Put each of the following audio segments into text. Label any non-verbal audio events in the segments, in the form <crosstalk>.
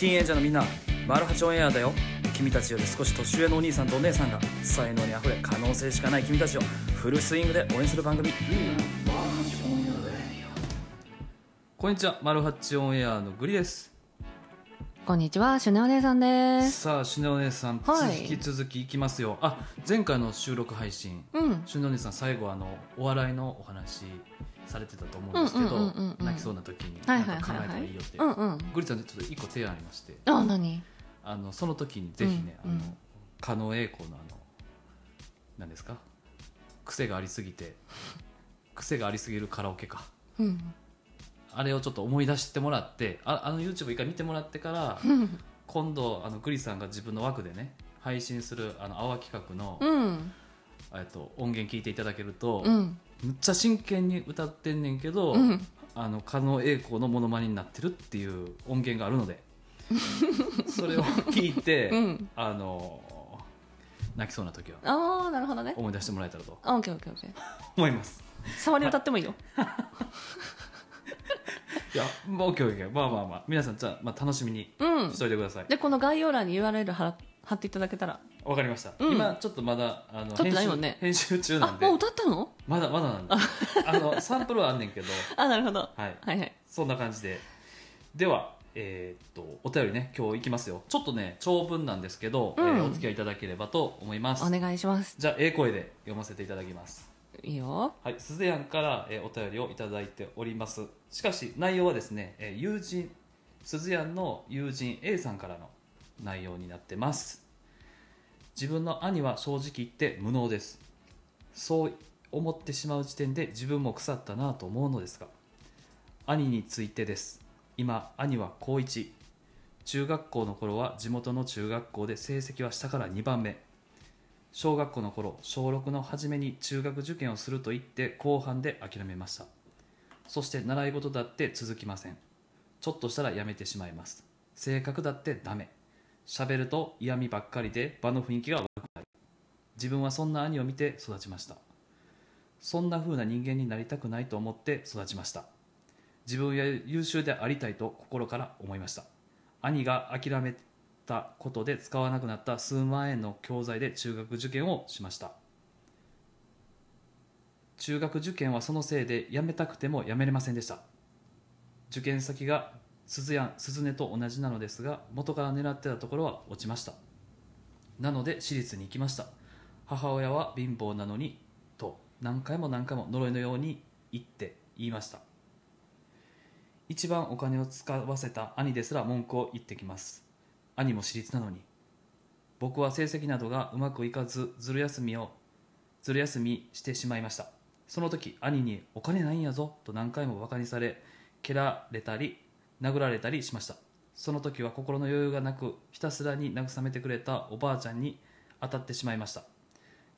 ティーンエイジャーのみんなマルハチオンエアだよ。君たちより少し年上のお兄さんとお姉さんが才能にあふれ可能性しかない君たちをフルスイングで応援する番組。こんにちは。マルハチオンエアのグリです。こんにちは、シュネお姉さんです。さあシュネお姉さん、はい引き続きいきますよ。あ前回の収録配信。うん。シュネお姉さん最後あのお笑いのお話されてたと思うんですけど、泣きそうな時にはいなんか考えたらいいよって。グリちゃんちょっと一個提案ありましてあ、何？あのその時にぜひね、うんうんあの狩野英孝のあの何ですか？癖がありすぎて <laughs> 癖がありすぎるカラオケかうん。あれをちょっと思い出してもらってああの YouTube 一回見てもらってからうん。今度あのグリさんが自分の枠でね配信するあの泡企画の、うん。えっと音源聞いていただけると、うん。むっちゃ真剣に歌ってんねんけど、うん。あの狩野英孝のモノマネになってるっていう音源があるので <laughs> それを聞いて、うん。あの泣きそうな時はああ、なるほどね。思い出してもらえたらとあ、オッケーオッケーオッケー。思います触り歌ってもいいよ。<laughs> いやまあ OKOK まあまあまあ皆さんじゃあ、まあ、楽しみにうんし。といてくださいで、この概要欄に URL 貼ら貼っていただけたら。わかりました、うん。今ちょっとまだあの撮ってない編集もんね。編集中あなん、で。もう歌ったの？まだまだなんで。<laughs> あのサンプルはあんねんけど。あ、なるほど。はい。はいはい。そんな感じで。ではえーっとお便りね今日いきますよ。ちょっとね長文なんですけど、うん。えーお付き合いいただければと思います。お願いします。じゃあええ声で読ませていただきます。いいよ。はい、すずやんから、えーお便りをいただいております。しかし内容はですね、えー友人すずやんの友人 A さんからの内容になってます。自分の兄は正直言って無能です。そう思ってしまう時点で自分も腐ったなと思うのですが兄についてです。今兄は高1中学校の頃は地元の中学校で成績は下から2番目。小学校の頃小6の初めに中学受験をすると言って後半で諦めました。そして習い事だって続きません。ちょっとしたらやめてしまいます。性格だってダメ。喋ると嫌味ばっかりで場の雰囲気が悪くなる。自分はそんな兄を見て育ちました。そんな風な人間になりたくないと思って育ちました。自分は優秀でありたいと心から思いました。兄が諦めたことで使わなくなった数万円の教材で中学受験をしました。中学受験はそのせいで辞めたくても辞めれませんでした。受験先が鈴や鈴音と同じなのですが元から狙ってたところは落ちました。なので私立に行きました。母親は貧乏なのにと何回も何回も呪いのように言って言いました。一番お金を使わせた兄ですら文句を言ってきます。兄も私立なのに。僕は成績などがうまくいかずずる休みをずる休みしてしまいました。その時兄に「お金ないんやぞ」と何回もバカにされ蹴られたり殴られたりしました。その時は心の余裕がなくひたすらに慰めてくれたおばあちゃんに当たってしまいました。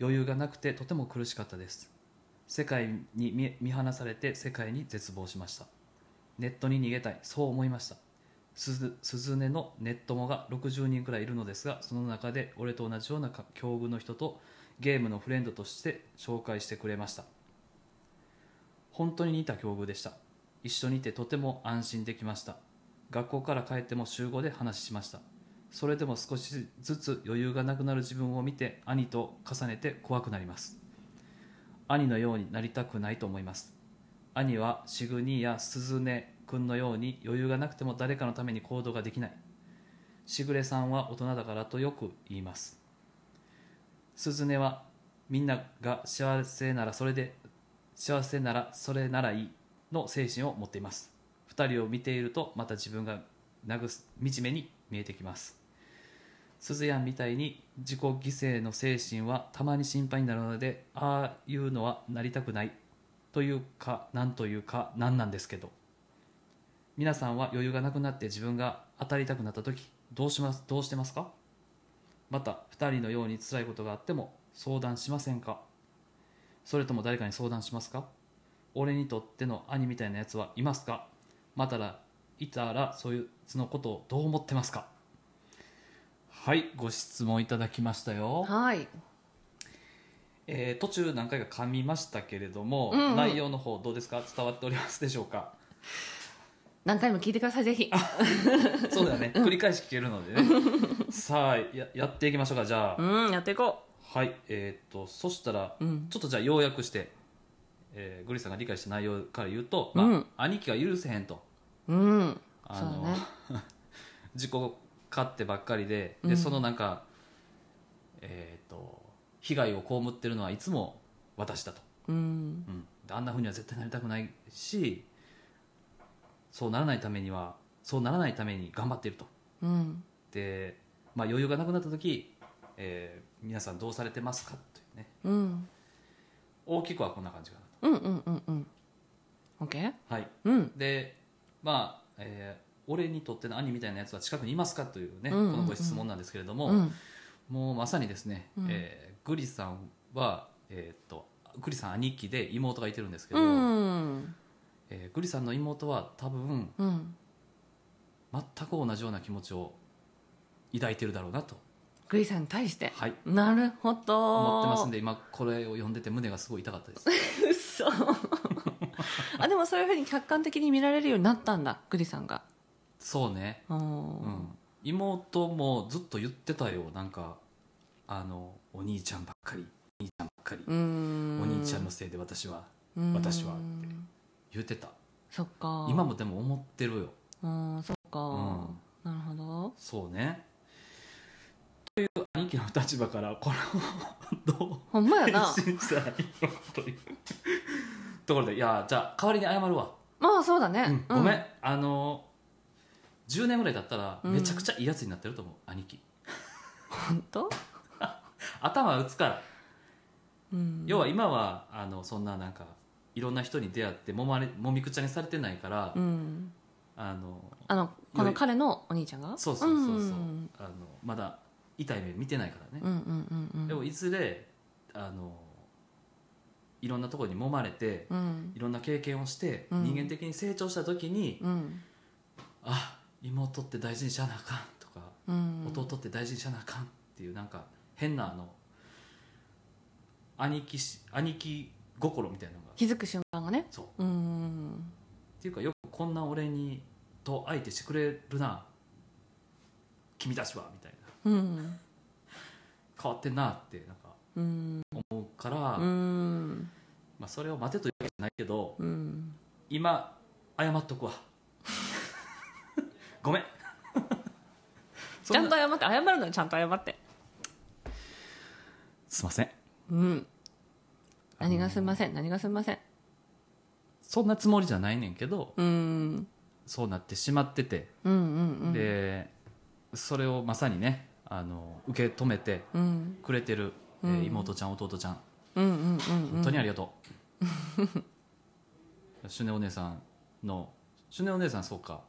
余裕がなくてとても苦しかったです。世界に見放されて世界に絶望しました。ネットに逃げたい。そう思いました。すず鈴音のネットモが60人くらいいるのですがその中で俺と同じような境遇の人とゲームのフレンドとして紹介してくれました。本当に似た境遇でした。一緒にいてとても安心できました。学校から帰っても週5で話しました。それでも少しずつ余裕がなくなる自分を見て兄と重ねて怖くなります。兄のようになりたくないと思います。兄はシグニーやスズネ君のように余裕がなくても誰かのために行動ができない。しぐれさんは大人だからとよく言います。スズネはみんなが幸せならそれで幸せならそれならいい。の精神を持っています。2人を見ているとまた自分が慰す惨めに見えてきます。すずやんみたいに自己犠牲の精神はたまに心配になるのでああいうのはなりたくない。というか何というか何なんですけど。皆さんは余裕がなくなって自分が当たりたくなった時どうしますどうしてますか？また2人のように辛いことがあっても相談しませんか？それとも誰かに相談しますか？俺にとっての兄みたいなやつはいますか？またらいたらそいつのことをどう思ってますか？はいご質問いただきましたよ、はい。えー途中何回か噛みましたけれども、うんうん。内容の方どうですか？伝わっておりますでしょうか？何回も聞いてくださいぜひ。そうだよね。繰り返し聞けるのでね。さあややっていきましょうかじゃあ、うんやっていこはいえーっとそしたらううん。ちょっとじゃあ要約して、えーグリさんが理解した内容から言うと、まあうん。兄貴が許せへんと。うん。あのね。自己勝手ばっかりでで、うん。そのなんかえーっと被害を被ってるのはいつも私だと、うん。うん、であんなふうには絶対なりたくないしそうならないためにはそうならないために頑張っていると。うん。で、まあ、余裕がなくなった時、えー皆さんどうされてますか？というね。うん大きくはこんな感じかうんうんうんうん。OK? なとはい。うん。でまあ、えー俺にとっての兄みたいなやつは近くにいますかというね、うんうんうん。このご質問なんですけれども、うん。もうまさにですね、うん。えーグリさんは、えーっとグリさん兄貴で妹がいてるんですけど、うん。えーグリさんの妹は多分うん。全く同じような気持ちを抱いてるだろうなと、グリさんに対して。はい、なるほど。思ってますんで今これを読んでて胸がすごい痛かったです。<laughs> 嘘。<laughs> あでもそういうふうに客観的に見られるようになったんだグリさんが。そうね、ううん。ん、妹もずっと言ってたよ。なんかあのお兄ちゃんばっかりお兄ちゃんばっかり、うん。お兄ちゃんのせいで私はうん。私は言ってた。そっか。今もでも思ってるよ。うんそっか、うん。なるほど。そうねという兄貴の立場からこれをどうほんまやな。返信したらいいのというところでいやじゃあ代わりに謝るわ、まあそうだね、うんごめん、あの10年ぐらい経ったらうん。めちゃくちゃいいやつになってると思う、兄貴。本当、<laughs> 頭打つから、うん、要は今はあのそんななんかいろんな人に出会ってもまれもみくちゃにされてないから、うん。あのあのこの彼のお兄ちゃんが？そうそうそうそう、ん。あのまだ痛い目見てないからね、うんうんうんうん。でもいずれあのいろんなところに揉まれて、うん。いろんな経験をして、うん。人間的に成長した時に、うん。あ妹って大事にしゃなあかんとか、うん。弟って大事にしゃなあかんっていうなんか変なあの兄貴し兄貴心みたいなのが。気づく瞬間がね。そう。うん。っていうかよくこんな俺にと相手してくれるな。君たちはみたいなうん。変わってんなってなんかうん思うから、うん。まあ、それを待てというわけじゃないけどうん。今謝っとくわ。<laughs> ごめん。<laughs> そちゃんとな謝って謝るのよちゃんと謝って。すいません。うん。何がすみません何がすみません。そんなつもりじゃないねんけどうん。そうなってしまってて、うんうんうん。でそれをまさにねあの受け止めてうんくれてる、えうん。ー妹ちゃん弟ちゃん。うんうんうん本当にありがとう。<laughs> シュネお姉さんのシュネお姉さんそうか。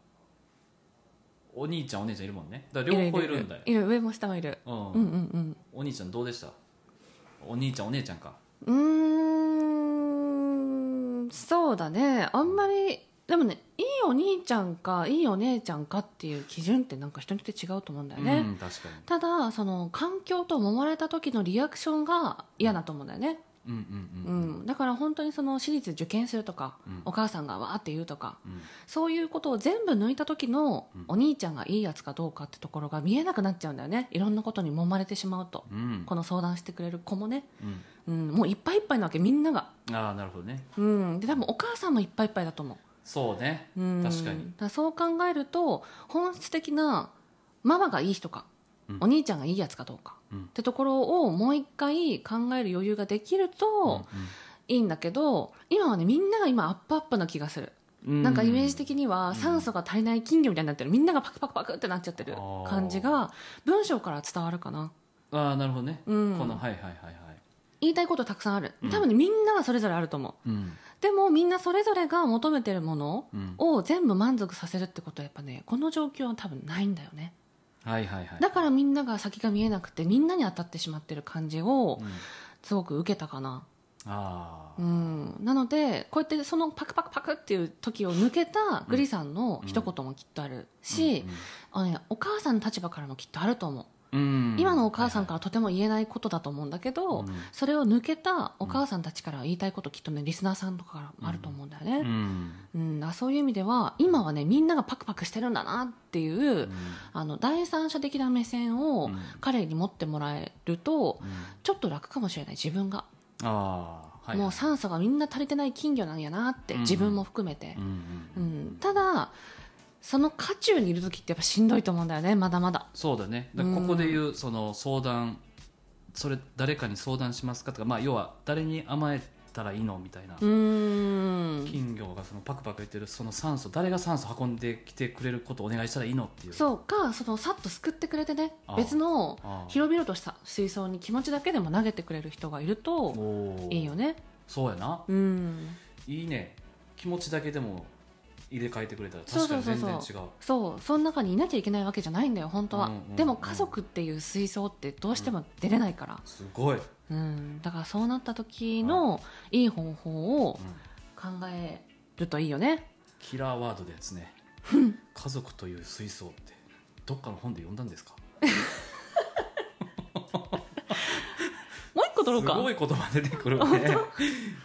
お兄ちゃんお姉ちゃんいるもんね。だから両方いるんだよ。いる上も下もいる。うん。うんうんお兄ちゃんどうでした？お兄ちゃんお姉ちゃんか。うん。そうだね。あんまりでもねいいお兄ちゃんかいいお姉ちゃんかっていう基準ってなんか人によって違うと思うんだよね、うん確かに。ただその環境と揉まれた時のリアクションが嫌だと思うんだよね、うんうんううん。ん。だから本当にその私立受験するとか、うん。お母さんがわーって言うとかうん。そういうことを全部抜いた時のうん。お兄ちゃんがいいやつかどうかってところが見えなくなっちゃうんだよね。いろんなことに揉まれてしまうと、うん。この相談してくれる子もね、うん。うん、もういっぱいいっぱいなわけみんなが、ああなるほどね。うん、で多分お母さんもいっぱいいっぱいだと思そうね。う、うん、確かに。だらそう考えると本質的なママがいい人か、うん。お兄ちゃんがいいやつかどうか、うん。ってところをもう一回考える余裕ができるといいんだけど、今はねみんなが今アップアップな気がする、うん。なんかイメージ的にはうん。酸素が足りない金魚みたいになってる。みんながパクパクパクってなっちゃってる感じが文章から伝わるかな、ああなるほどね、うん。このはいはいはいはい。言いたいことたくさんある。うん。多分ねみんなはそれぞれあると思う。うんでもみんなそれぞれが求めてるものうん。を全部満足させるってことはやっぱねこの状況は多分ないんだよね。はいはいはい。だからみんなが先が見えなくてみんなに当たってしまってる感じをうん。すごく受けたかな。ああうん。なのでこうやってそのパクパクパクっていう時を抜けたグリさんの一言もきっとあるし、あのね、お母さんの立場からもきっとあると思う。うん今のお母さんからとても言えないことだと思うんだけど、うん。それを抜けたお母さんたちから言いたいこときっとねリスナーさんとかからもあると思うんだよね、うん。うそういう意味では今はねみんながパクパクしてるんだなっていう、あの第三者的な目線をうん。彼に持ってもらえると、うん。ちょっと楽かもしれない。自分が、もう酸素がみんな足りてない金魚なんやなって、うん。自分も含めて。う、ん。ただその渦中にいる時ってやっぱしんどいと思うんだよねまだまだ。そうだね。だここで言うその相談それ誰かに相談しますかとか、まあ、要は誰に甘えたらいいのみたいな、金魚がそのパクパク言ってるその酸素誰が酸素運んできてくれることをお願いしたらいいのっていう。そうかそのさっとすくってくれてね別の広々とした水槽に気持ちだけでも投げてくれる人がいるといいよね。そうやな。うん。いいね。気持ちだけでも入れ替えてくれたら確かに全然違う。そう。その中にいなきゃいけないわけじゃないんだよ本当は、うんうんうんでも家族っていう水槽ってどうしても出れないから、すごい、うん、だからそうなった時のいい方法をうん考えるといいよね。キラーワードですね。家族という水槽ってどっかの本で読んだんですか？<laughs> もう一個取ろうか。すごい言葉出てくるね。こ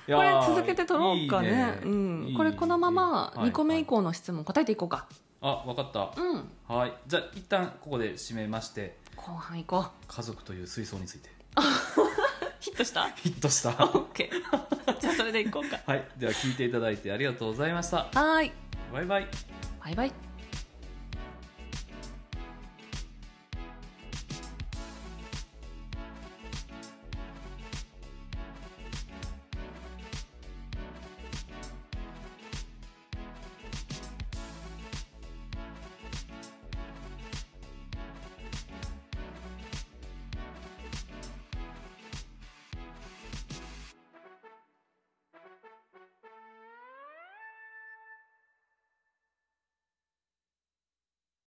れー続けて取ろうかね。いいね。うん、いい。これこのままはい。2個目以降の質問答えていこうか、あわかった。うん。はい。じゃあ一旦ここで締めまして後半行こ家族という水槽について。う <laughs> ヒットした？ヒットした。オッケーじゃあそれでいこうか。はい。では聞いていただいてありがとうございました。はーい。バイバイ。バイバイ